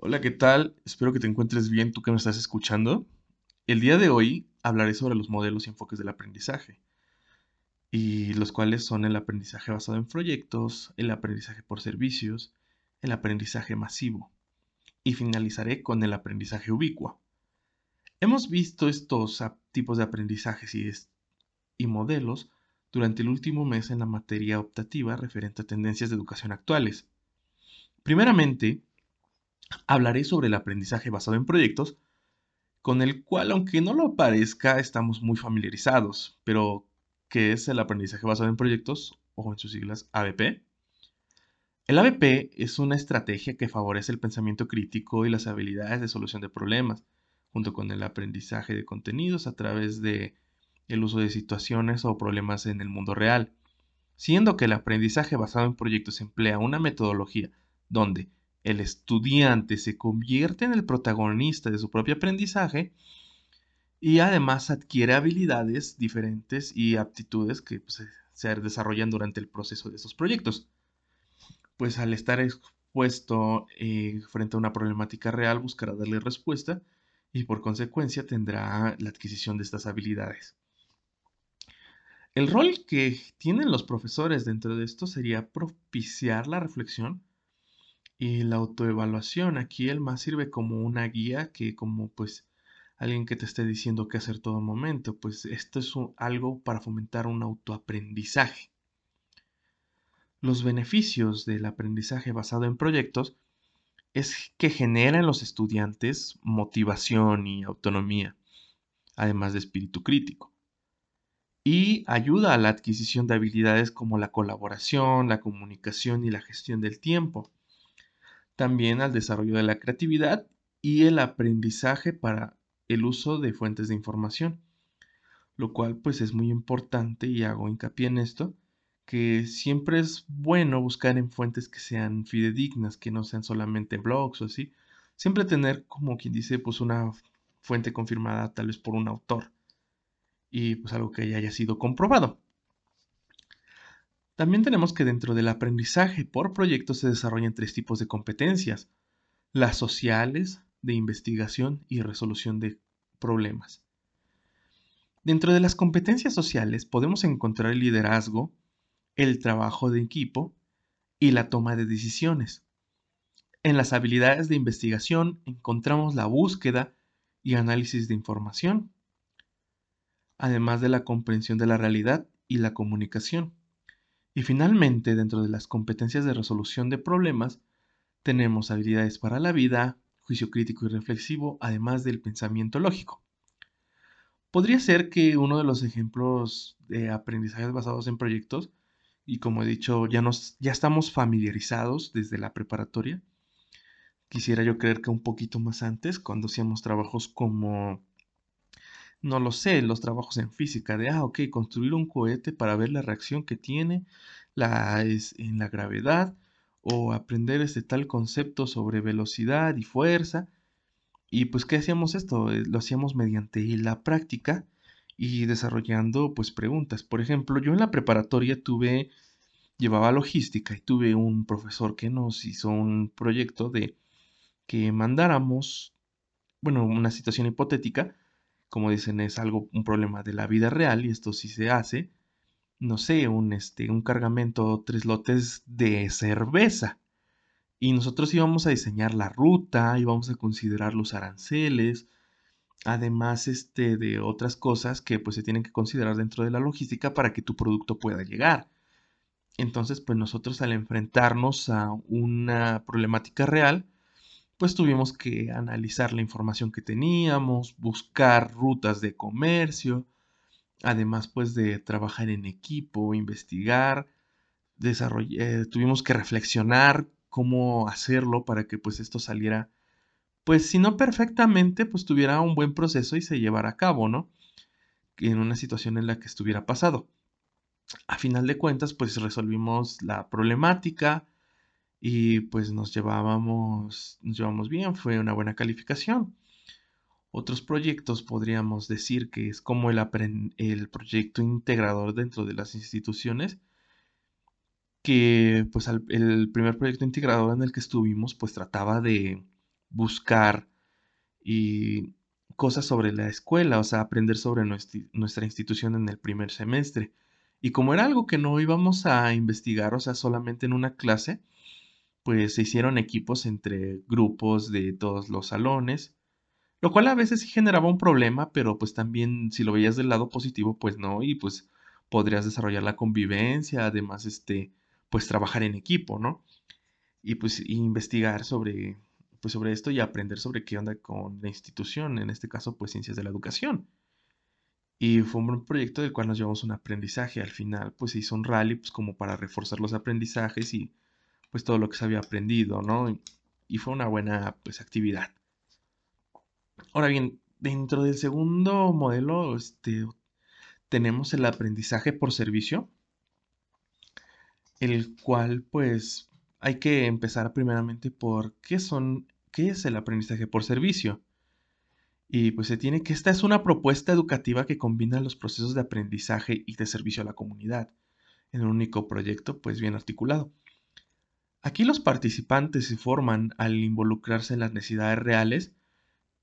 Hola, ¿qué tal? Espero que te encuentres bien tú que me estás escuchando. El día de hoy hablaré sobre los modelos y enfoques del aprendizaje, y los cuales son el aprendizaje basado en proyectos, el aprendizaje por servicios, el aprendizaje masivo, y finalizaré con el aprendizaje ubicuo. Hemos visto estos tipos de aprendizajes y, y modelos durante el último mes en la materia optativa referente a tendencias de educación actuales. Primeramente, hablaré sobre el aprendizaje basado en proyectos, con el cual, aunque no lo parezca, estamos muy familiarizados, pero ¿qué es el aprendizaje basado en proyectos o en sus siglas ABP? El ABP es una estrategia que favorece el pensamiento crítico y las habilidades de solución de problemas, junto con el aprendizaje de contenidos a través de el uso de situaciones o problemas en el mundo real, siendo que el aprendizaje basado en proyectos emplea una metodología donde el estudiante se convierte en el protagonista de su propio aprendizaje y además adquiere habilidades diferentes y aptitudes que pues, se desarrollan durante el proceso de esos proyectos. Pues al estar expuesto eh, frente a una problemática real buscará darle respuesta y por consecuencia tendrá la adquisición de estas habilidades. El rol que tienen los profesores dentro de esto sería propiciar la reflexión y la autoevaluación, aquí el más sirve como una guía que como pues alguien que te esté diciendo qué hacer todo momento, pues esto es algo para fomentar un autoaprendizaje. Los beneficios del aprendizaje basado en proyectos es que genera en los estudiantes motivación y autonomía, además de espíritu crítico. Y ayuda a la adquisición de habilidades como la colaboración, la comunicación y la gestión del tiempo también al desarrollo de la creatividad y el aprendizaje para el uso de fuentes de información, lo cual pues es muy importante y hago hincapié en esto, que siempre es bueno buscar en fuentes que sean fidedignas, que no sean solamente blogs o así, siempre tener como quien dice pues una fuente confirmada tal vez por un autor y pues algo que ya haya sido comprobado. También tenemos que dentro del aprendizaje por proyecto se desarrollan tres tipos de competencias. Las sociales, de investigación y resolución de problemas. Dentro de las competencias sociales podemos encontrar el liderazgo, el trabajo de equipo y la toma de decisiones. En las habilidades de investigación encontramos la búsqueda y análisis de información, además de la comprensión de la realidad y la comunicación. Y finalmente, dentro de las competencias de resolución de problemas, tenemos habilidades para la vida, juicio crítico y reflexivo, además del pensamiento lógico. Podría ser que uno de los ejemplos de aprendizajes basados en proyectos, y como he dicho, ya, nos, ya estamos familiarizados desde la preparatoria, quisiera yo creer que un poquito más antes, cuando hacíamos trabajos como no lo sé, los trabajos en física, de, ah, ok, construir un cohete para ver la reacción que tiene la, es, en la gravedad, o aprender este tal concepto sobre velocidad y fuerza. Y pues, ¿qué hacíamos esto? Eh, lo hacíamos mediante la práctica y desarrollando pues preguntas. Por ejemplo, yo en la preparatoria tuve, llevaba logística y tuve un profesor que nos hizo un proyecto de que mandáramos, bueno, una situación hipotética, como dicen, es algo, un problema de la vida real y esto sí se hace, no sé, un, este, un cargamento, tres lotes de cerveza. Y nosotros íbamos a diseñar la ruta, íbamos a considerar los aranceles, además este, de otras cosas que pues se tienen que considerar dentro de la logística para que tu producto pueda llegar. Entonces, pues nosotros al enfrentarnos a una problemática real, pues tuvimos que analizar la información que teníamos, buscar rutas de comercio, además pues de trabajar en equipo, investigar, eh, tuvimos que reflexionar cómo hacerlo para que pues esto saliera, pues si no perfectamente, pues tuviera un buen proceso y se llevara a cabo, ¿no? En una situación en la que estuviera pasado. A final de cuentas, pues resolvimos la problemática, y pues nos llevábamos, nos llevamos bien, fue una buena calificación. Otros proyectos podríamos decir que es como el, el proyecto integrador dentro de las instituciones, que pues el primer proyecto integrador en el que estuvimos pues trataba de buscar y cosas sobre la escuela, o sea, aprender sobre nuestra institución en el primer semestre. Y como era algo que no íbamos a investigar, o sea, solamente en una clase, pues se hicieron equipos entre grupos de todos los salones, lo cual a veces sí generaba un problema, pero pues también si lo veías del lado positivo, pues no, y pues podrías desarrollar la convivencia, además, este, pues trabajar en equipo, ¿no? Y pues investigar sobre, pues sobre esto y aprender sobre qué onda con la institución, en este caso, pues ciencias de la educación. Y fue un proyecto del cual nos llevamos un aprendizaje. Al final, pues se hizo un rally, pues como para reforzar los aprendizajes y pues todo lo que se había aprendido, ¿no? Y, fue una buena, pues, actividad. Ahora bien, dentro del segundo modelo, este, tenemos el aprendizaje por servicio, el cual, pues, hay que empezar primeramente por qué son, qué es el aprendizaje por servicio. Y pues se tiene que esta es una propuesta educativa que combina los procesos de aprendizaje y de servicio a la comunidad en un único proyecto pues bien articulado. Aquí los participantes se forman al involucrarse en las necesidades reales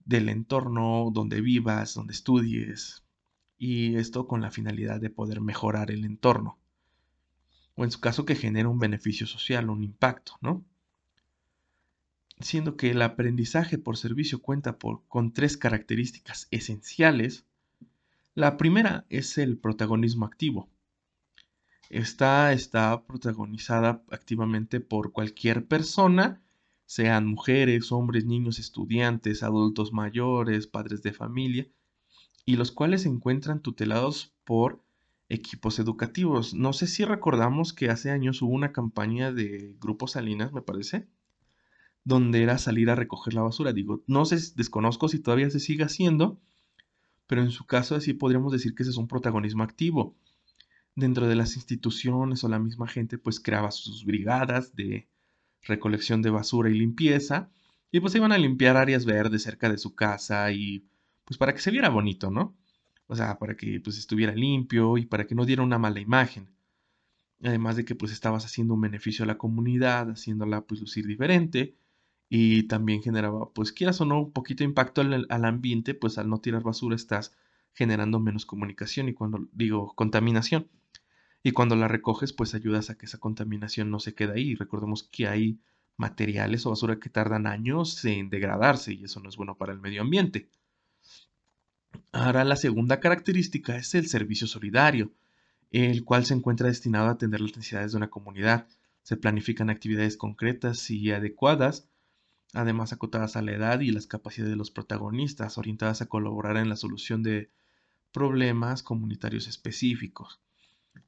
del entorno donde vivas, donde estudies, y esto con la finalidad de poder mejorar el entorno, o en su caso que genere un beneficio social, un impacto, ¿no? Siendo que el aprendizaje por servicio cuenta con tres características esenciales. La primera es el protagonismo activo. Esta está protagonizada activamente por cualquier persona, sean mujeres, hombres, niños, estudiantes, adultos mayores, padres de familia, y los cuales se encuentran tutelados por equipos educativos. No sé si recordamos que hace años hubo una campaña de Grupo Salinas, me parece, donde era salir a recoger la basura. Digo, no sé, desconozco si todavía se sigue haciendo, pero en su caso así podríamos decir que ese es un protagonismo activo dentro de las instituciones o la misma gente pues creaba sus brigadas de recolección de basura y limpieza y pues iban a limpiar áreas verdes cerca de su casa y pues para que se viera bonito, ¿no? O sea, para que pues estuviera limpio y para que no diera una mala imagen. Además de que pues estabas haciendo un beneficio a la comunidad, haciéndola pues lucir diferente y también generaba pues quieras o no un poquito de impacto al, al ambiente, pues al no tirar basura estás generando menos comunicación y cuando digo contaminación. Y cuando la recoges, pues ayudas a que esa contaminación no se quede ahí. Recordemos que hay materiales o basura que tardan años en degradarse y eso no es bueno para el medio ambiente. Ahora la segunda característica es el servicio solidario, el cual se encuentra destinado a atender las necesidades de una comunidad. Se planifican actividades concretas y adecuadas, además acotadas a la edad y las capacidades de los protagonistas, orientadas a colaborar en la solución de problemas comunitarios específicos.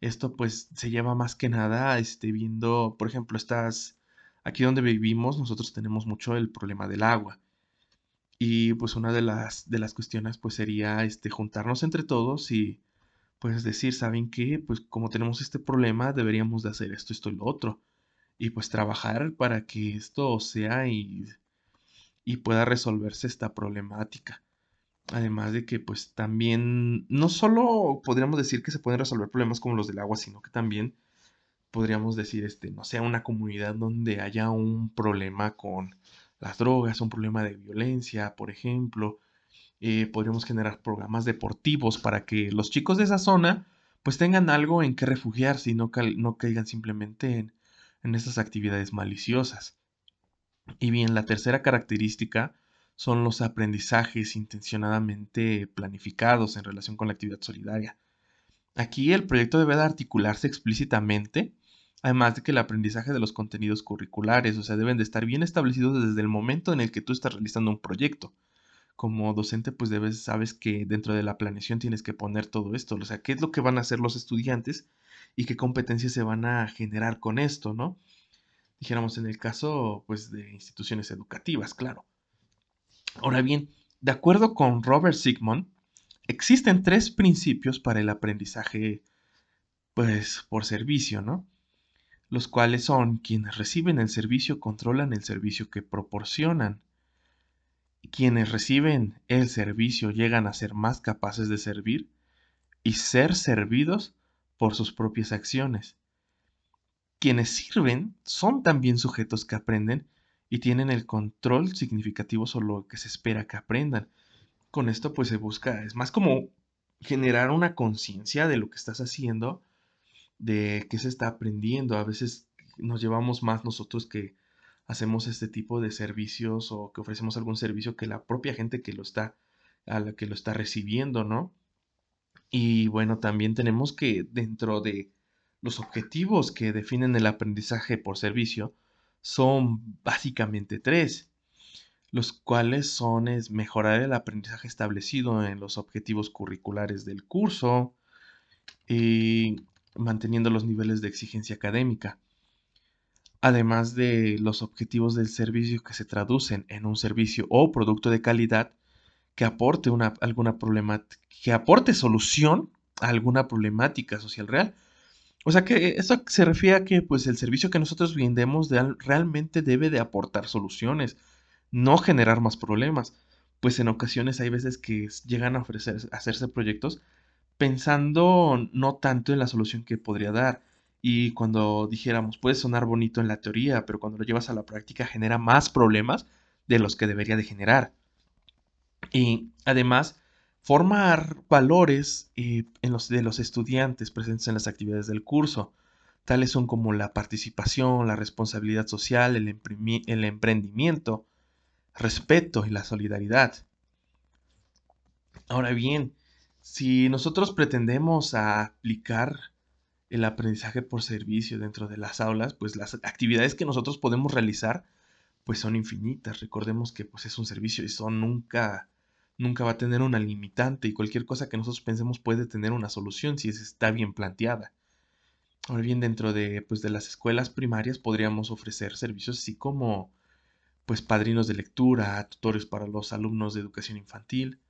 Esto pues se lleva más que nada este, viendo, por ejemplo, estás aquí donde vivimos, nosotros tenemos mucho el problema del agua. Y pues una de las, de las cuestiones pues sería este, juntarnos entre todos y pues decir, ¿saben qué? Pues como tenemos este problema deberíamos de hacer esto, esto y lo otro. Y pues trabajar para que esto sea y, y pueda resolverse esta problemática. Además de que pues también no solo podríamos decir que se pueden resolver problemas como los del agua, sino que también podríamos decir, este, no sea una comunidad donde haya un problema con las drogas, un problema de violencia, por ejemplo. Eh, podríamos generar programas deportivos para que los chicos de esa zona pues tengan algo en que refugiarse y no, no caigan simplemente en, en estas actividades maliciosas. Y bien, la tercera característica son los aprendizajes intencionadamente planificados en relación con la actividad solidaria. Aquí el proyecto debe de articularse explícitamente, además de que el aprendizaje de los contenidos curriculares, o sea, deben de estar bien establecidos desde el momento en el que tú estás realizando un proyecto. Como docente, pues debes, sabes que dentro de la planeación tienes que poner todo esto, o sea, qué es lo que van a hacer los estudiantes y qué competencias se van a generar con esto, ¿no? Dijéramos en el caso, pues, de instituciones educativas, claro. Ahora bien, de acuerdo con Robert Sigmund, existen tres principios para el aprendizaje pues por servicio, ¿no? Los cuales son quienes reciben el servicio controlan el servicio que proporcionan. Quienes reciben el servicio llegan a ser más capaces de servir y ser servidos por sus propias acciones. Quienes sirven son también sujetos que aprenden y tienen el control significativo sobre lo que se espera que aprendan. Con esto pues se busca, es más como generar una conciencia de lo que estás haciendo, de qué se está aprendiendo. A veces nos llevamos más nosotros que hacemos este tipo de servicios o que ofrecemos algún servicio que la propia gente que lo está a la que lo está recibiendo, ¿no? Y bueno, también tenemos que dentro de los objetivos que definen el aprendizaje por servicio son básicamente tres, los cuales son mejorar el aprendizaje establecido en los objetivos curriculares del curso y manteniendo los niveles de exigencia académica, además de los objetivos del servicio que se traducen en un servicio o producto de calidad que aporte una, alguna que aporte solución a alguna problemática social real. O sea que eso se refiere a que pues el servicio que nosotros vendemos realmente debe de aportar soluciones, no generar más problemas. Pues en ocasiones hay veces que llegan a ofrecer, hacerse proyectos pensando no tanto en la solución que podría dar. Y cuando dijéramos, puede sonar bonito en la teoría, pero cuando lo llevas a la práctica genera más problemas de los que debería de generar. Y además, formar valores eh, en los, de los estudiantes presentes en las actividades del curso. Tales son como la participación, la responsabilidad social, el, el emprendimiento, respeto y la solidaridad. Ahora bien, si nosotros pretendemos aplicar el aprendizaje por servicio dentro de las aulas, pues las actividades que nosotros podemos realizar pues son infinitas. Recordemos que pues es un servicio y son nunca nunca va a tener una limitante y cualquier cosa que nosotros pensemos puede tener una solución si está bien planteada. Ahora bien, dentro de, pues, de las escuelas primarias podríamos ofrecer servicios así como pues padrinos de lectura, tutores para los alumnos de educación infantil,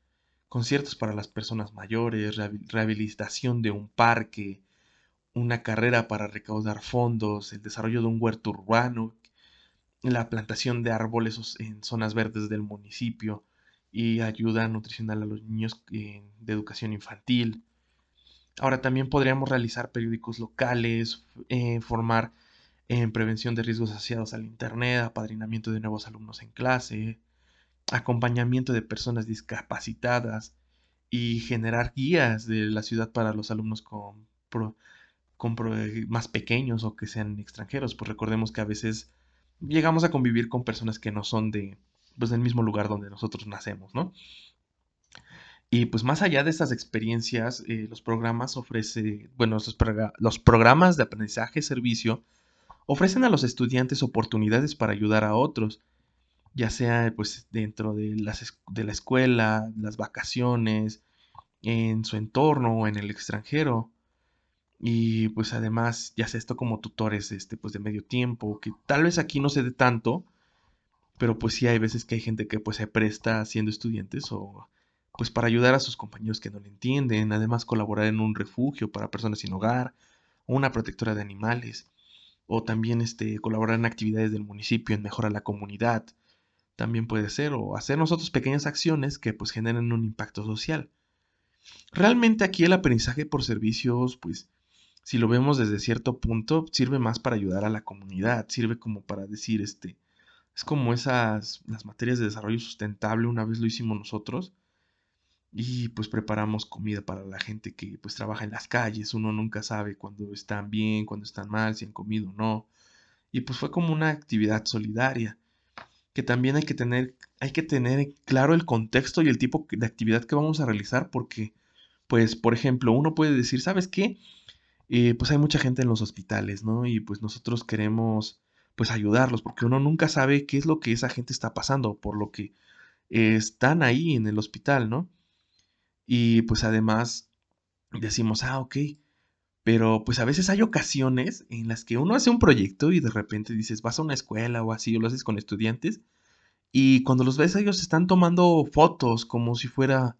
conciertos para las personas mayores, rehabilitación de un parque, una carrera para recaudar fondos, el desarrollo de un huerto urbano, la plantación de árboles en zonas verdes del municipio, y ayuda nutricional a los niños eh, de educación infantil. Ahora también podríamos realizar periódicos locales, eh, formar en prevención de riesgos asociados al Internet, apadrinamiento de nuevos alumnos en clase, acompañamiento de personas discapacitadas y generar guías de la ciudad para los alumnos con más pequeños o que sean extranjeros. Pues recordemos que a veces llegamos a convivir con personas que no son de, pues del mismo lugar donde nosotros nacemos, ¿no? Y pues más allá de estas experiencias, eh, los programas ofrece, bueno, los, programas de aprendizaje servicio ofrecen a los estudiantes oportunidades para ayudar a otros, ya sea pues dentro de, las, de la escuela, las vacaciones, en su entorno o en el extranjero. Y pues además, ya sea esto como tutores este, pues de medio tiempo, que tal vez aquí no se dé tanto, pero pues sí hay veces que hay gente que pues se presta siendo estudiantes o pues para ayudar a sus compañeros que no le entienden, además colaborar en un refugio para personas sin hogar, una protectora de animales, o también este, colaborar en actividades del municipio en mejorar la comunidad, también puede ser, o hacer nosotros pequeñas acciones que pues generen un impacto social. Realmente aquí el aprendizaje por servicios, pues si lo vemos desde cierto punto, sirve más para ayudar a la comunidad, sirve como para decir, este, es como esas, las materias de desarrollo sustentable, una vez lo hicimos nosotros. Y pues preparamos comida para la gente que pues trabaja en las calles. Uno nunca sabe cuándo están bien, cuándo están mal, si han comido o no. Y pues fue como una actividad solidaria. Que también hay que tener, hay que tener claro el contexto y el tipo de actividad que vamos a realizar. Porque, pues, por ejemplo, uno puede decir, ¿sabes qué? Eh, pues hay mucha gente en los hospitales, ¿no? Y pues nosotros queremos pues ayudarlos, porque uno nunca sabe qué es lo que esa gente está pasando, por lo que están ahí en el hospital, ¿no? Y pues además decimos, ah, ok, pero pues a veces hay ocasiones en las que uno hace un proyecto y de repente dices, vas a una escuela o así, o lo haces con estudiantes, y cuando los ves ellos están tomando fotos como si fuera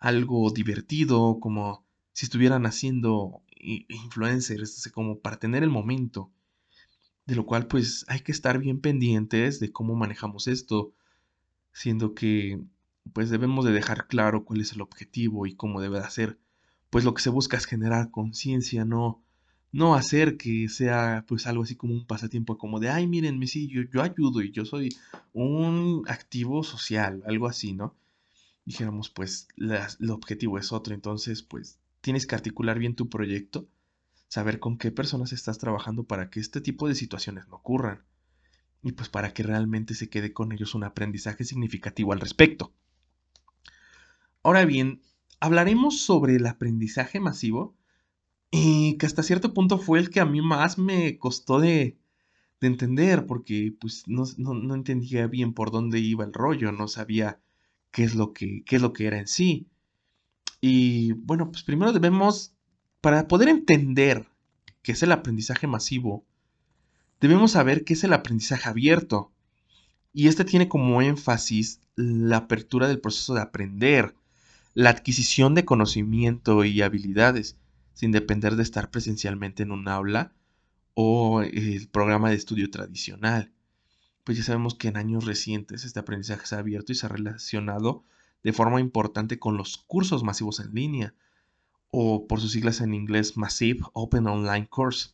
algo divertido, como si estuvieran haciendo influencers, como para tener el momento de lo cual pues hay que estar bien pendientes de cómo manejamos esto, siendo que pues debemos de dejar claro cuál es el objetivo y cómo debe de hacer. Pues lo que se busca es generar conciencia, no no hacer que sea pues algo así como un pasatiempo, como de, ay, miren, sí, yo, yo ayudo y yo soy un activo social, algo así, ¿no? Dijéramos, pues el objetivo es otro, entonces pues tienes que articular bien tu proyecto, saber con qué personas estás trabajando para que este tipo de situaciones no ocurran y pues para que realmente se quede con ellos un aprendizaje significativo al respecto. Ahora bien, hablaremos sobre el aprendizaje masivo y que hasta cierto punto fue el que a mí más me costó de, entender, porque pues no, entendía bien por dónde iba el rollo, no sabía qué es lo que, qué es lo que era en sí. Y bueno, pues primero debemos, para poder entender qué es el aprendizaje masivo, debemos saber qué es el aprendizaje abierto. Y este tiene como énfasis la apertura del proceso de aprender, la adquisición de conocimiento y habilidades sin depender de estar presencialmente en un aula o el programa de estudio tradicional. Pues ya sabemos que en años recientes este aprendizaje se ha abierto y se ha relacionado de forma importante con los cursos masivos en línea, o por sus siglas en inglés Massive Open Online Course.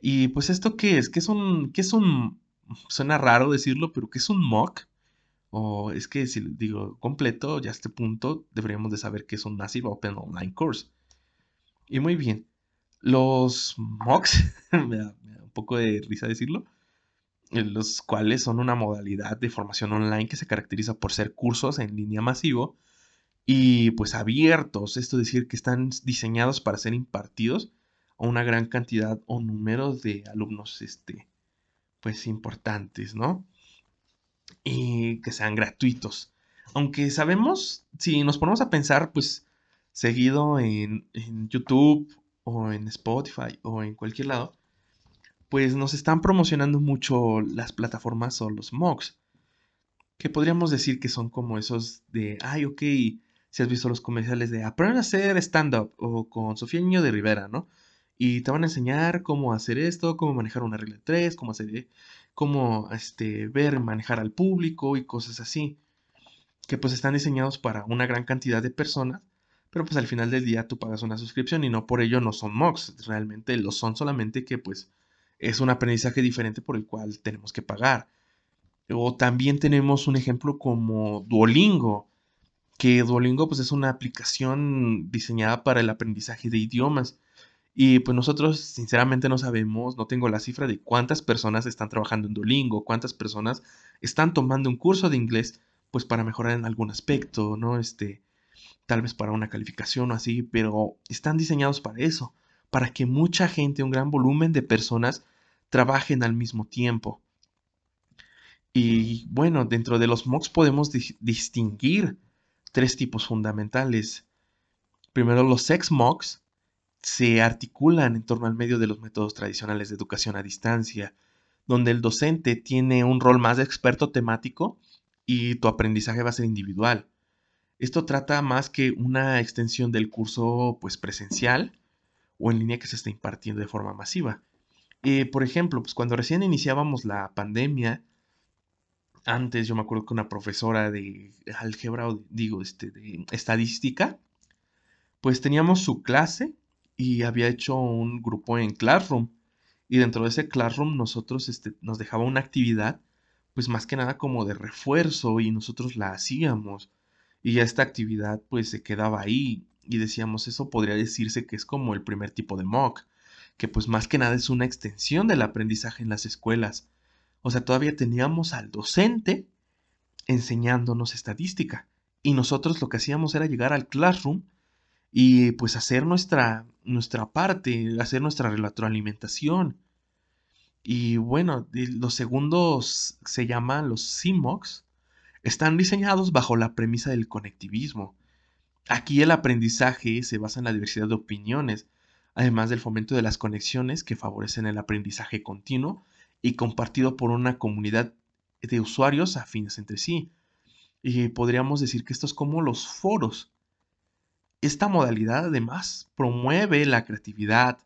Y pues esto qué es? ¿Qué es un, qué es un, suena raro decirlo, pero qué es un MOOC? O es que si digo completo, ya a este punto deberíamos de saber qué es un Massive Open Online Course. Y muy bien. Los MOOCs, me, da, un poco de risa decirlo, los cuales son una modalidad de formación online que se caracteriza por ser cursos en línea masivo y pues abiertos, esto es decir, que están diseñados para ser impartidos a una gran cantidad o número de alumnos, este, pues importantes, ¿no? Y que sean gratuitos. Aunque sabemos, si nos ponemos a pensar, pues seguido en, YouTube o en Spotify o en cualquier lado, pues nos están promocionando mucho las plataformas o los MOOCs. Que podríamos decir que son como esos de, ay, ok, si has visto los comerciales de aprender a hacer stand-up o con Sofía Niño de Rivera, ¿no? Y te van a enseñar cómo hacer esto, cómo manejar una regla de tres, cómo hacer, cómo este, ver, manejar al público y cosas así. Que pues están diseñados para una gran cantidad de personas pero pues al final del día tú pagas una suscripción y no por ello no son mocks, realmente lo son solamente que pues es un aprendizaje diferente por el cual tenemos que pagar. O también tenemos un ejemplo como Duolingo, que Duolingo pues es una aplicación diseñada para el aprendizaje de idiomas. Y pues nosotros sinceramente no sabemos, no tengo la cifra de cuántas personas están trabajando en Duolingo, cuántas personas están tomando un curso de inglés pues para mejorar en algún aspecto, ¿no? Este, tal vez para una calificación o así, pero están diseñados para eso, para que mucha gente, un gran volumen de personas, trabajen al mismo tiempo. Y bueno, dentro de los MOOCs podemos distinguir tres tipos fundamentales. Primero, los sex MOOCs se articulan en torno al medio de los métodos tradicionales de educación a distancia, donde el docente tiene un rol más de experto temático y tu aprendizaje va a ser individual. Esto trata más que una extensión del curso pues, presencial o en línea que se está impartiendo de forma masiva. Eh, por ejemplo, pues cuando recién iniciábamos la pandemia, antes yo me acuerdo que una profesora de álgebra, o digo, este, de estadística, pues teníamos su clase y había hecho un grupo en Classroom. Y dentro de ese Classroom nosotros este, nos dejaba una actividad, pues más que nada como de refuerzo y nosotros la hacíamos y esta actividad pues se quedaba ahí y decíamos eso podría decirse que es como el primer tipo de mock, que pues más que nada es una extensión del aprendizaje en las escuelas. O sea, todavía teníamos al docente enseñándonos estadística y nosotros lo que hacíamos era llegar al classroom y pues hacer nuestra, nuestra parte, hacer nuestra retroalimentación. Y bueno, los segundos se llaman los CMOCs, están diseñados bajo la premisa del conectivismo. Aquí el aprendizaje se basa en la diversidad de opiniones, además del fomento de las conexiones que favorecen el aprendizaje continuo y compartido por una comunidad de usuarios afines entre sí. Y podríamos decir que esto es como los foros. Esta modalidad además promueve la creatividad,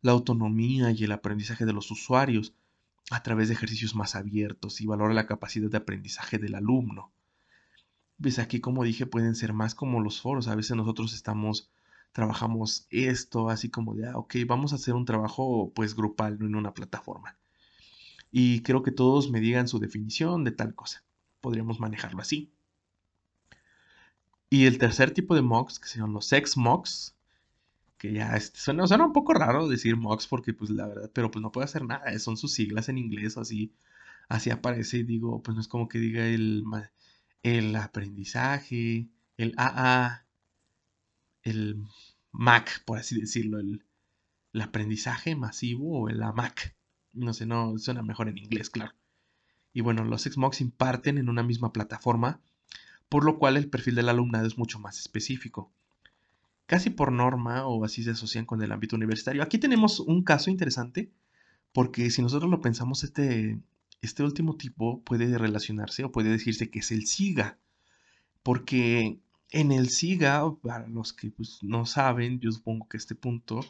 la autonomía y el aprendizaje de los usuarios, a través de ejercicios más abiertos y valora la capacidad de aprendizaje del alumno. Pues aquí, como dije, pueden ser más como los foros. A veces nosotros estamos trabajamos esto, así como de, ah, ok, vamos a hacer un trabajo pues grupal, no en una plataforma. Y creo que todos me digan su definición de tal cosa. Podríamos manejarlo así. Y el tercer tipo de mocks, que son los sex mocks, que ya este, suena, un poco raro decir mocks porque pues la verdad, pero pues no puede hacer nada, son sus siglas en inglés así, así aparece y digo, pues no es como que diga el, el aprendizaje, el AA, el MAC, por así decirlo, el, aprendizaje masivo o el AMAC. No sé, no suena mejor en inglés, claro. Y bueno, los XMOX imparten en una misma plataforma, por lo cual el perfil del alumnado es mucho más específico. Casi por norma o así se asocian con el ámbito universitario. Aquí tenemos un caso interesante, porque si nosotros lo pensamos, este, este último tipo puede relacionarse o puede decirse que es el SIGA, porque en el SIGA, para los que pues, no saben, yo supongo que este punto,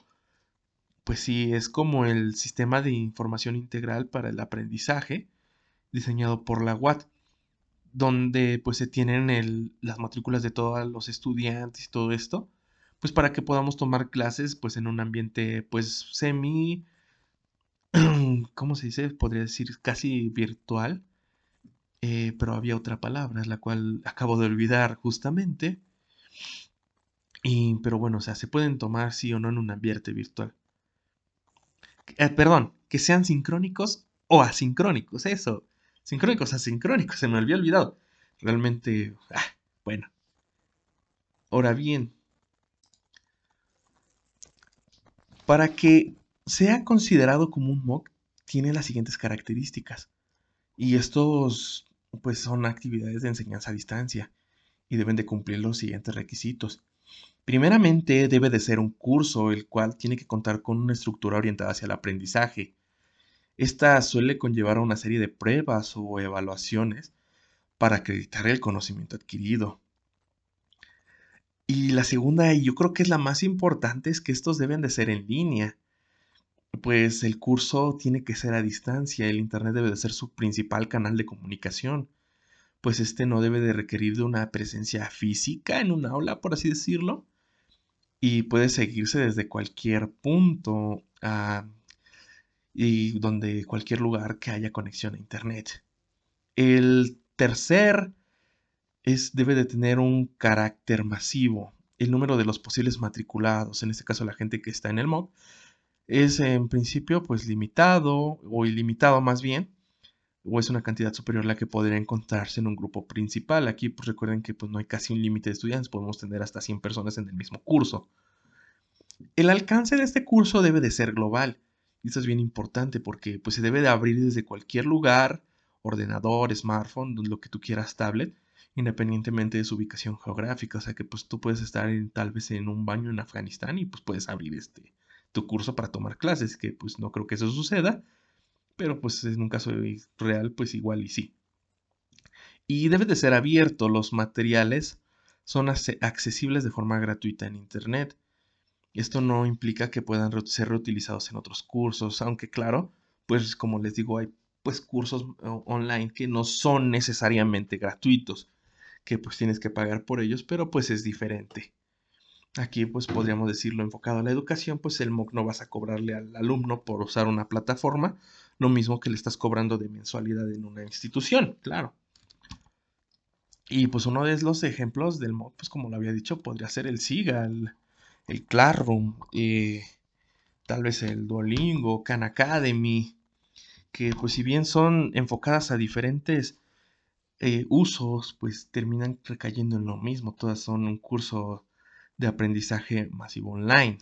pues sí, es como el sistema de información integral para el aprendizaje diseñado por la UAT, donde pues se tienen las matrículas de todos los estudiantes y todo esto, pues para que podamos tomar clases pues en un ambiente pues semi, ¿cómo se dice? Podría decir casi virtual eh, pero había otra palabra, la cual acabo de olvidar justamente. Y, pero bueno, o sea, se pueden tomar sí o no en un ambiente virtual. Eh, perdón, que sean sincrónicos o asincrónicos, eso. Sincrónicos, asincrónicos, se me había olvidado. Realmente, ah, bueno. Ahora bien, para que sea considerado como un mock, tiene las siguientes características. Y estos pues son actividades de enseñanza a distancia y deben de cumplir los siguientes requisitos. Primeramente, debe de ser un curso el cual tiene que contar con una estructura orientada hacia el aprendizaje. Esta suele conllevar a una serie de pruebas o evaluaciones para acreditar el conocimiento adquirido. Y la segunda, y yo creo que es la más importante, es que estos deben de ser en línea pues el curso tiene que ser a distancia, el Internet debe de ser su principal canal de comunicación, pues este no debe de requerir de una presencia física en un aula, por así decirlo, y puede seguirse desde cualquier punto ah, y donde cualquier lugar que haya conexión a Internet. El tercer es, debe de tener un carácter masivo. El número de los posibles matriculados, en este caso la gente que está en el MOOC, es en principio pues limitado o ilimitado más bien o es una cantidad superior a la que podría encontrarse en un grupo principal. Aquí pues recuerden que pues no hay casi un límite de estudiantes, podemos tener hasta 100 personas en el mismo curso. El alcance de este curso debe de ser global. Y esto es bien importante porque pues se debe de abrir desde cualquier lugar, ordenador, smartphone, lo que tú quieras, tablet, independientemente de su ubicación geográfica. O sea que pues tú puedes estar tal vez en un baño en Afganistán y pues puedes abrir este, tu curso para tomar clases, que pues no creo que eso suceda, pero pues en un caso real pues igual y sí. Y debe de ser abierto, los materiales son accesibles de forma gratuita en Internet. Esto no implica que puedan ser reutilizados en otros cursos, aunque claro, pues como les digo, hay pues cursos online que no son necesariamente gratuitos, que pues tienes que pagar por ellos, pero pues es diferente. Aquí pues podríamos decirlo enfocado a la educación, pues el MOOC no vas a cobrarle al alumno por usar una plataforma, lo mismo que le estás cobrando de mensualidad en una institución, claro. Y pues uno de los ejemplos del MOOC, pues como lo había dicho, podría ser el SIGA, el, Classroom, eh, tal vez el Duolingo, Khan Academy, que pues si bien son enfocadas a diferentes eh, usos, pues terminan recayendo en lo mismo, todas son un curso de aprendizaje masivo online.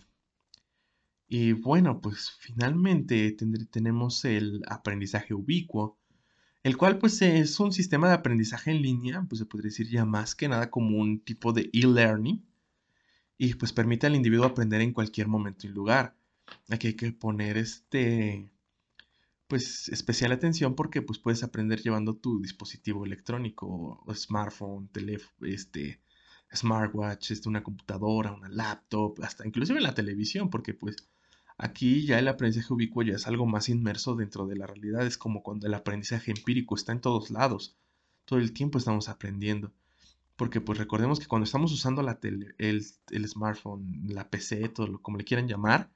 Y bueno, pues finalmente tenemos el aprendizaje ubicuo, el cual pues es un sistema de aprendizaje en línea, pues se podría decir ya más que nada como un tipo de e-learning, y pues permite al individuo aprender en cualquier momento y lugar. Aquí hay que poner este, pues especial atención porque pues puedes aprender llevando tu dispositivo electrónico, smartphone, teléfono, este, smartwatch, este, una computadora, una laptop, hasta inclusive la televisión, porque pues aquí ya el aprendizaje ubicuo ya es algo más inmerso dentro de la realidad, es como cuando el aprendizaje empírico está en todos lados, todo el tiempo estamos aprendiendo. porque pues recordemos que cuando estamos usando la tele, el, smartphone, la PC, todo lo como le quieran llamar,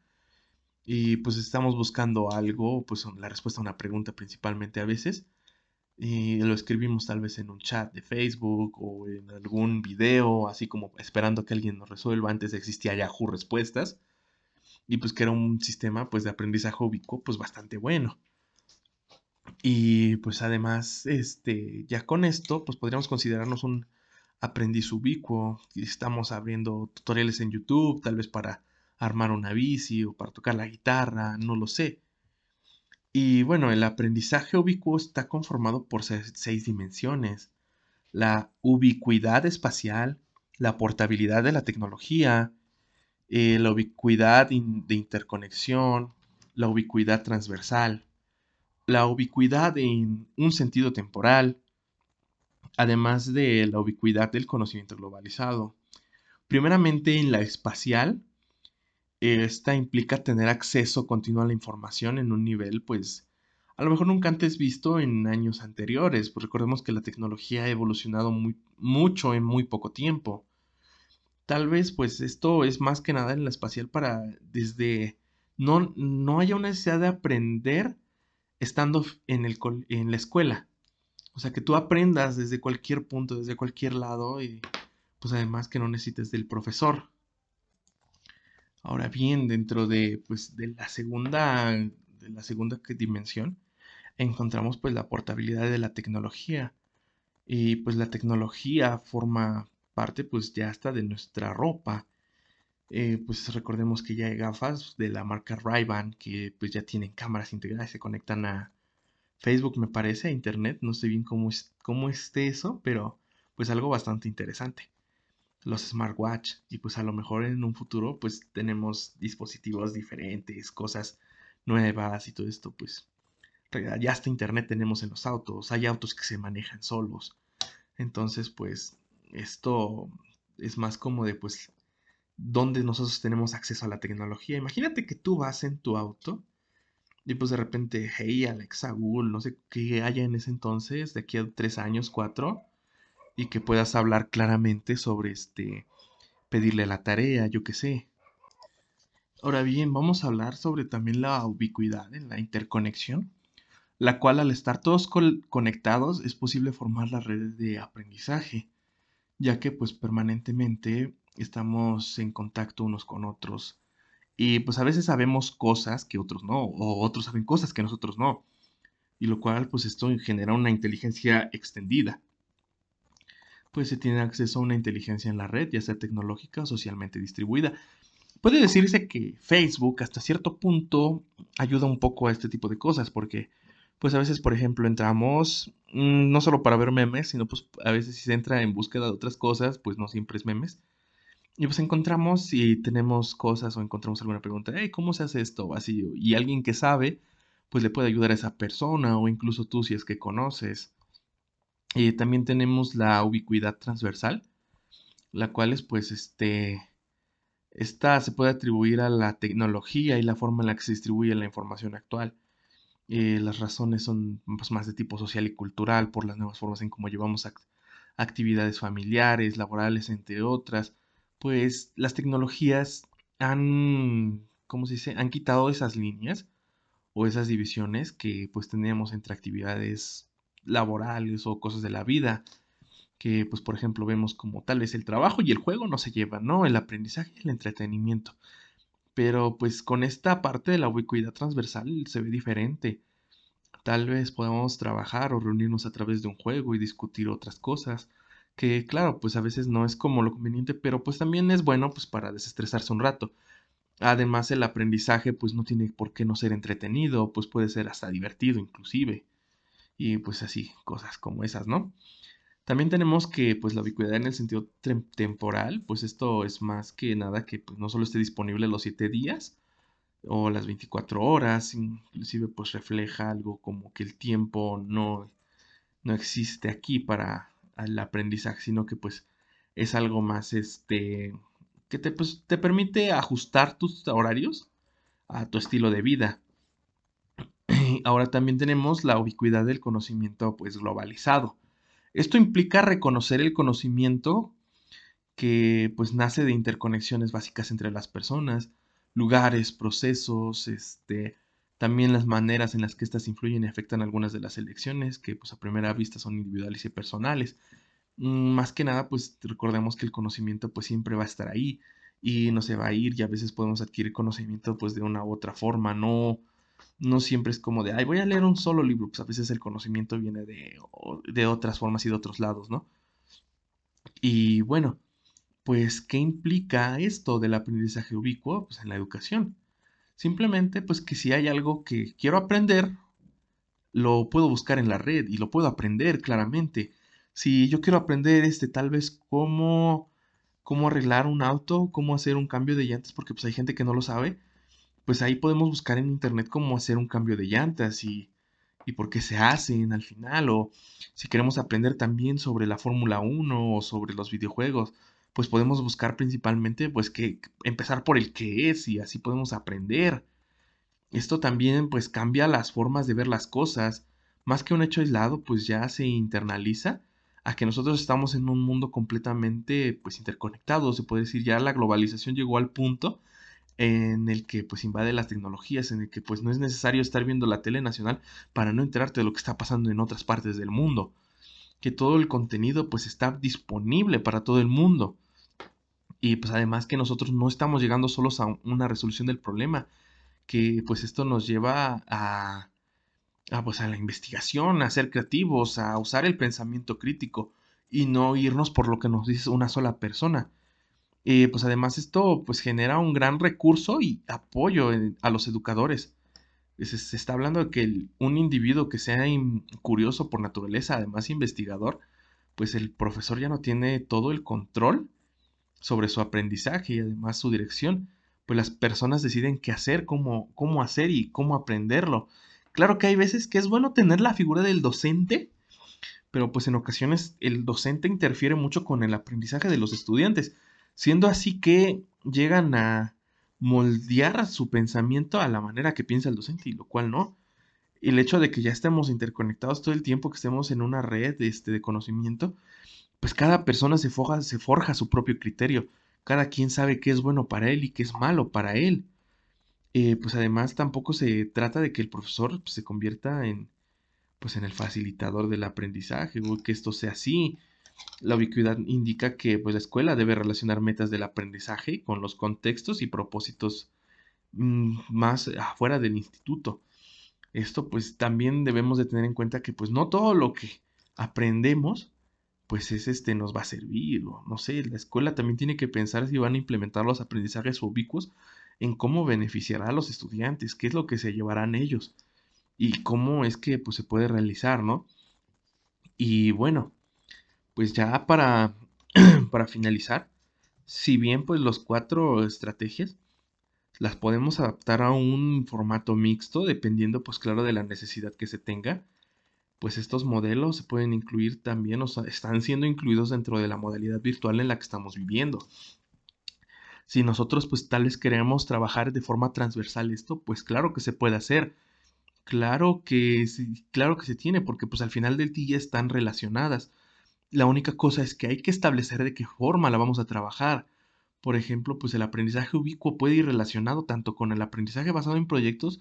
y pues estamos buscando algo, pues la respuesta a una pregunta principalmente a veces, y lo escribimos tal vez en un chat de Facebook o en algún video, así como esperando que alguien nos resuelva. Antes existía Yahoo Respuestas y pues que era un sistema pues de aprendizaje ubicuo pues bastante bueno. Y pues además, este, ya con esto pues podríamos considerarnos un aprendiz ubicuo. Estamos abriendo tutoriales en YouTube, tal vez para armar una bici o para tocar la guitarra, no lo sé. Y bueno, el aprendizaje ubicuo está conformado por seis dimensiones. La ubicuidad espacial, la portabilidad de la tecnología, eh, la ubicuidad de interconexión, la ubicuidad transversal, la ubicuidad en un sentido temporal, además de la ubicuidad del conocimiento globalizado. Primeramente en la espacial, esta implica tener acceso continuo a la información en un nivel, pues, a lo mejor nunca antes visto en años anteriores, pues recordemos que la tecnología ha evolucionado muy, mucho en muy poco tiempo. Tal vez, pues, esto es más que nada en la espacial para, desde, no, no haya una necesidad de aprender estando en, el, en la escuela. O sea, que tú aprendas desde cualquier punto, desde cualquier lado y, pues, además que no necesites del profesor. Ahora bien, dentro de, pues, de la segunda, de la segunda dimensión, encontramos pues la portabilidad de la tecnología. Y pues la tecnología forma parte pues ya hasta de nuestra ropa. Eh, pues recordemos que ya hay gafas de la marca Ray-Ban que pues ya tienen cámaras integradas, se conectan a Facebook me parece, a internet, no sé bien cómo, es, cómo esté eso, pero pues algo bastante interesante los smartwatch y pues a lo mejor en un futuro pues tenemos dispositivos diferentes, cosas nuevas y todo esto pues ya hasta internet tenemos en los autos, hay autos que se manejan solos. Entonces pues esto es más como de pues donde nosotros tenemos acceso a la tecnología. Imagínate que tú vas en tu auto y pues de repente, hey Alexa, Google, no sé qué haya en ese entonces, de aquí a tres años, cuatro, y que puedas hablar claramente sobre este, pedirle la tarea, yo qué sé. Ahora bien, vamos a hablar sobre también la ubicuidad en la interconexión, la cual al estar todos conectados es posible formar las redes de aprendizaje, ya que pues permanentemente estamos en contacto unos con otros y pues a veces sabemos cosas que otros no, o otros saben cosas que nosotros no, y lo cual pues esto genera una inteligencia extendida pues se tiene acceso a una inteligencia en la red, ya sea tecnológica o socialmente distribuida. Puede decirse que Facebook hasta cierto punto ayuda un poco a este tipo de cosas, porque pues a veces, por ejemplo, entramos mm, no solo para ver memes, sino pues a veces si se entra en búsqueda de otras cosas, pues no siempre es memes. Y pues encontramos y tenemos cosas o encontramos alguna pregunta, hey, ¿cómo se hace esto? Así, y alguien que sabe, pues le puede ayudar a esa persona o incluso tú si es que conoces. Eh, también tenemos la ubicuidad transversal, la cual es pues este, esta se puede atribuir a la tecnología y la forma en la que se distribuye la información actual. Eh, las razones son pues, más de tipo social y cultural por las nuevas formas en cómo llevamos actividades familiares, laborales, entre otras. Pues las tecnologías han, ¿cómo se dice? Han quitado esas líneas o esas divisiones que pues teníamos entre actividades laborales o cosas de la vida, que pues por ejemplo vemos como tal vez el trabajo y el juego no se llevan, ¿no? El aprendizaje y el entretenimiento. Pero pues con esta parte de la ubicuidad transversal se ve diferente. Tal vez podamos trabajar o reunirnos a través de un juego y discutir otras cosas, que claro, pues a veces no es como lo conveniente, pero pues también es bueno pues para desestresarse un rato. Además el aprendizaje pues no tiene por qué no ser entretenido, pues puede ser hasta divertido inclusive y pues así, cosas como esas, ¿no? También tenemos que pues la ubicuidad en el sentido temporal, pues esto es más que nada que pues, no solo esté disponible los 7 días o las 24 horas, inclusive pues refleja algo como que el tiempo no, no existe aquí para el aprendizaje, sino que pues es algo más este que te, pues, te permite ajustar tus horarios a tu estilo de vida. ahora también tenemos la ubicuidad del conocimiento pues globalizado. Esto implica reconocer el conocimiento que pues nace de interconexiones básicas entre las personas, lugares, procesos, este, también las maneras en las que éstas influyen y afectan algunas de las elecciones, que pues a primera vista son individuales y personales. Mm, más que nada, pues recordemos que el conocimiento pues siempre va a estar ahí y no se va a ir y a veces podemos adquirir conocimiento pues de una u otra forma, no, no siempre es como de, ay, voy a leer un solo libro, pues a veces el conocimiento viene de, de otras formas y de otros lados, ¿no? Y bueno, pues, ¿qué implica esto del aprendizaje ubicuo? Pues en la educación. Simplemente, pues que si hay algo que quiero aprender, lo puedo buscar en la red y lo puedo aprender claramente. Si yo quiero aprender este, tal vez cómo, cómo arreglar un auto, cómo hacer un cambio de llantas, porque pues hay gente que no lo sabe, pues ahí podemos buscar en internet cómo hacer un cambio de llantas y, y por qué se hacen al final, o si queremos aprender también sobre la Fórmula 1 o sobre los videojuegos, pues podemos buscar principalmente pues que empezar por el qué es y así podemos aprender. Esto también pues cambia las formas de ver las cosas, más que un hecho aislado pues ya se internaliza a que nosotros estamos en un mundo completamente pues interconectado, se puede decir ya la globalización llegó al punto en el que pues invade las tecnologías, en el que pues no es necesario estar viendo la tele nacional para no enterarte de lo que está pasando en otras partes del mundo, que todo el contenido pues está disponible para todo el mundo. Y pues además que nosotros no estamos llegando solos a una resolución del problema, que pues esto nos lleva a, a, pues a la investigación, a ser creativos, a usar el pensamiento crítico y no irnos por lo que nos dice una sola persona. Eh, pues además esto pues genera un gran recurso y apoyo a los educadores. Se, está hablando de que un individuo que sea curioso por naturaleza, además investigador, pues el profesor ya no tiene todo el control sobre su aprendizaje y además su dirección, pues las personas deciden qué hacer, cómo, cómo hacer y cómo aprenderlo. Claro que hay veces que es bueno tener la figura del docente, pero pues en ocasiones el docente interfiere mucho con el aprendizaje de los estudiantes, siendo así que llegan a moldear su pensamiento a la manera que piensa el docente y lo cual no. El hecho de que ya estemos interconectados todo el tiempo, que estemos en una red este, de conocimiento, pues cada persona se forja, se forja su propio criterio. Cada quien sabe qué es bueno para él y qué es malo para él. Eh, pues además tampoco se trata de que el profesor pues, se convierta en, pues en el facilitador del aprendizaje o que esto sea así. La ubicuidad indica que pues, la escuela debe relacionar metas del aprendizaje con los contextos y propósitos mm, más afuera del instituto. Esto pues también debemos de tener en cuenta que pues no todo lo que aprendemos pues es este nos va a servir, no sé, la escuela también tiene que pensar si van a implementar los aprendizajes ubicuos en cómo beneficiará a los estudiantes, qué es lo que se llevarán ellos y cómo es que pues, se puede realizar, ¿no? Y bueno, pues ya para, para finalizar, si bien pues los cuatro estrategias las podemos adaptar a un formato mixto, dependiendo pues claro de la necesidad que se tenga, pues estos modelos se pueden incluir también, o sea, están siendo incluidos dentro de la modalidad virtual en la que estamos viviendo. Si nosotros pues tal vez queremos trabajar de forma transversal esto, pues claro que se puede hacer. Claro que sí, claro que se tiene, porque pues al final del día están relacionadas. La única cosa es que hay que establecer de qué forma la vamos a trabajar. Por ejemplo, pues el aprendizaje ubicuo puede ir relacionado tanto con el aprendizaje basado en proyectos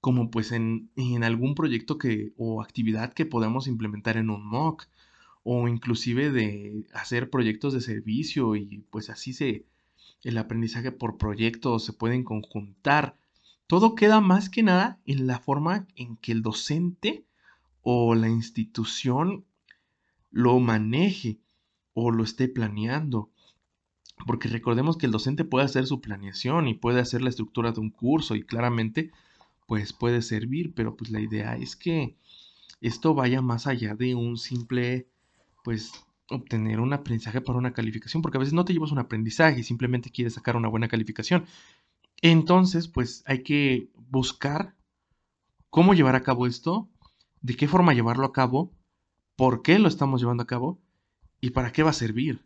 como pues en, algún proyecto que, o actividad que podamos implementar en un MOOC o inclusive de hacer proyectos de servicio y pues así se el aprendizaje por proyectos se pueden conjuntar. Todo queda más que nada en la forma en que el docente o la institución lo maneje o lo esté planeando. Porque recordemos que el docente puede hacer su planeación y puede hacer la estructura de un curso y claramente pues puede servir, pero pues la idea es que esto vaya más allá de un simple, pues obtener un aprendizaje para una calificación, porque a veces no te llevas un aprendizaje y simplemente quieres sacar una buena calificación. Entonces, pues hay que buscar cómo llevar a cabo esto, de qué forma llevarlo a cabo, por qué lo estamos llevando a cabo y para qué va a servir.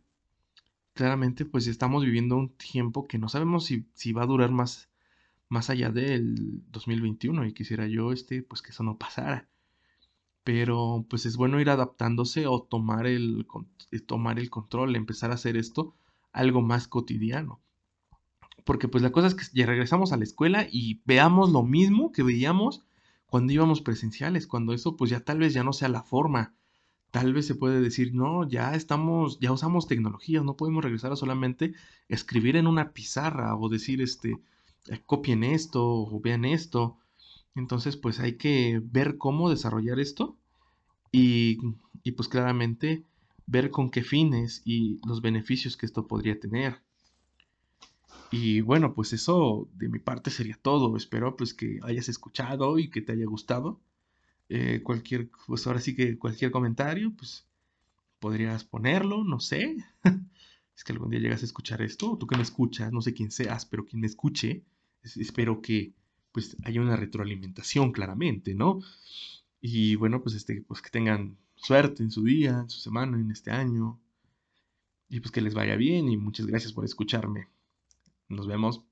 Claramente, pues estamos viviendo un tiempo que no sabemos si, si va a durar más más allá del 2021 y quisiera yo este pues que eso no pasara pero pues es bueno ir adaptándose o tomar el, eh, tomar el control, empezar a hacer esto algo más cotidiano. Porque pues la cosa es que ya regresamos a la escuela y veamos lo mismo que veíamos cuando íbamos presenciales, cuando eso pues ya tal vez ya no sea la forma. Tal vez se puede decir, no, ya estamos, ya usamos tecnologías, no podemos regresar a solamente escribir en una pizarra o decir, este, eh, copien esto o vean esto. Entonces, pues hay que ver cómo desarrollar esto y, y pues claramente ver con qué fines y los beneficios que esto podría tener. Y bueno, pues eso de mi parte sería todo. Espero pues que hayas escuchado y que te haya gustado. Eh, cualquier, pues ahora sí que cualquier comentario, pues podrías ponerlo, no sé. es que algún día llegas a escuchar esto, o tú que me escuchas, no sé quién seas, pero quien me escuche, espero que pues haya una retroalimentación claramente, ¿no? Y bueno, pues este, pues que tengan suerte en su día, en su semana, en este año. Y pues que les vaya bien y muchas gracias por escucharme. Nos vemos.